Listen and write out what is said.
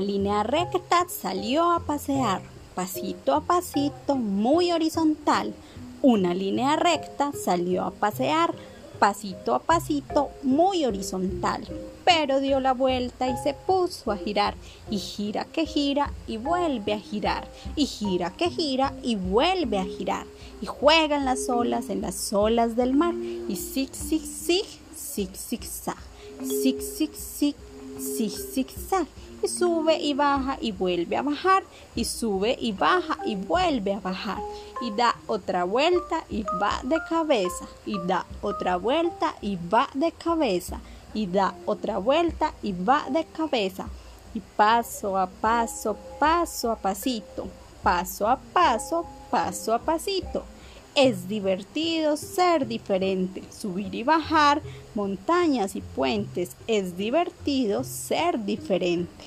línea recta salió a pasear, pasito a pasito, muy horizontal. Una línea recta salió a pasear, pasito a pasito, muy horizontal. Pero dio la vuelta y se puso a girar, y gira que gira y vuelve a girar, y gira que gira y vuelve a girar, y juegan las olas en las olas del mar, y zig, zig, zig, zig, zig, zag, zig, zig, zig zig, zig, Y sube y baja y vuelve a bajar. Y sube y baja y vuelve a bajar. Y da otra vuelta y va de cabeza. Y da otra vuelta y va de cabeza. Y da otra vuelta y va de cabeza. Y paso a paso, paso a pasito. Paso a paso, paso a pasito. Es divertido ser diferente, subir y bajar montañas y puentes. Es divertido ser diferente.